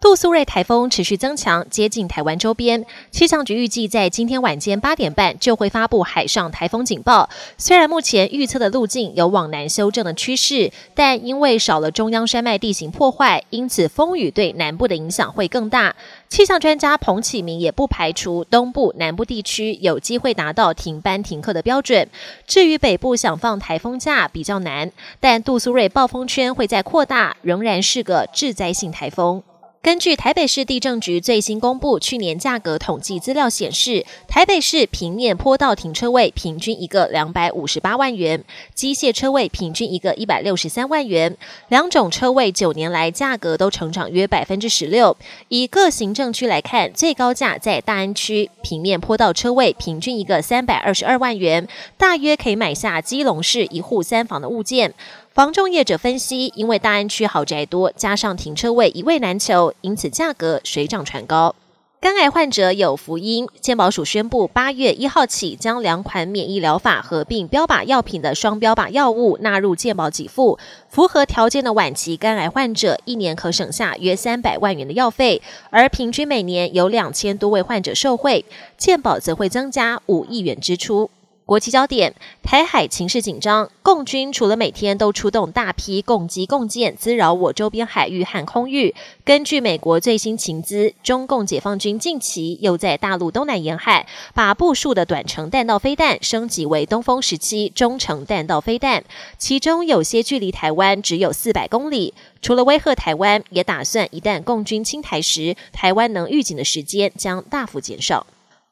杜苏芮台风持续增强，接近台湾周边。气象局预计在今天晚间八点半就会发布海上台风警报。虽然目前预测的路径有往南修正的趋势，但因为少了中央山脉地形破坏，因此风雨对南部的影响会更大。气象专家彭启明也不排除东部、南部地区有机会达到停班停课的标准。至于北部想放台风假比较难，但杜苏芮暴风圈会在扩大，仍然是个致灾性台风。根据台北市地政局最新公布去年价格统计资料显示，台北市平面坡道停车位平均一个两百五十八万元，机械车位平均一个一百六十三万元，两种车位九年来价格都成长约百分之十六。以各行政区来看，最高价在大安区平面坡道车位平均一个三百二十二万元，大约可以买下基隆市一户三房的物件。房仲业者分析，因为大安区豪宅多，加上停车位一位难求，因此价格水涨船高。肝癌患者有福音，健保署宣布，八月一号起将两款免疫疗法合并标靶药品的双标靶药物纳入健保给付。符合条件的晚期肝癌患者，一年可省下约三百万元的药费，而平均每年有两千多位患者受惠，健保则会增加五亿元支出。国际焦点：台海情势紧张，共军除了每天都出动大批共机共舰滋扰我周边海域和空域，根据美国最新情资，中共解放军近期又在大陆东南沿海把部署的短程弹道飞弹升级为东风十七中程弹道飞弹，其中有些距离台湾只有四百公里。除了威吓台湾，也打算一旦共军侵台时，台湾能预警的时间将大幅减少。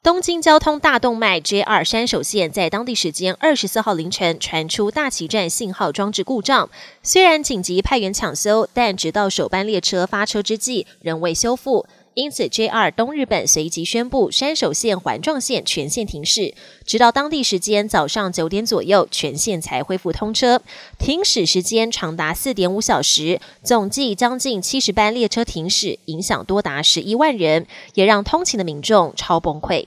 东京交通大动脉 JR 山手线在当地时间二十四号凌晨传出大崎站信号装置故障，虽然紧急派员抢修，但直到首班列车发车之际仍未修复，因此 JR 东日本随即宣布山手线环状线全线停驶，直到当地时间早上九点左右全线才恢复通车，停驶时间长达四点五小时，总计将近七十班列车停驶，影响多达十一万人，也让通勤的民众超崩溃。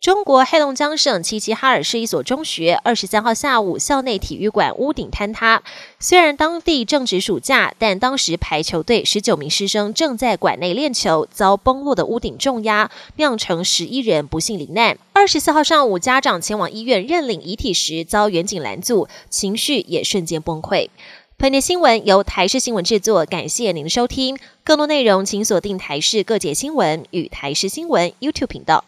中国黑龙江省齐齐哈尔市一所中学，二十三号下午校内体育馆屋顶坍塌。虽然当地正值暑假，但当时排球队十九名师生正在馆内练球，遭崩落的屋顶重压，酿成十一人不幸罹难。二十四号上午，家长前往医院认领遗体时，遭远警拦阻，情绪也瞬间崩溃。本节新闻由台视新闻制作，感谢您的收听。更多内容请锁定台视各界新闻与台视新闻 YouTube 频道。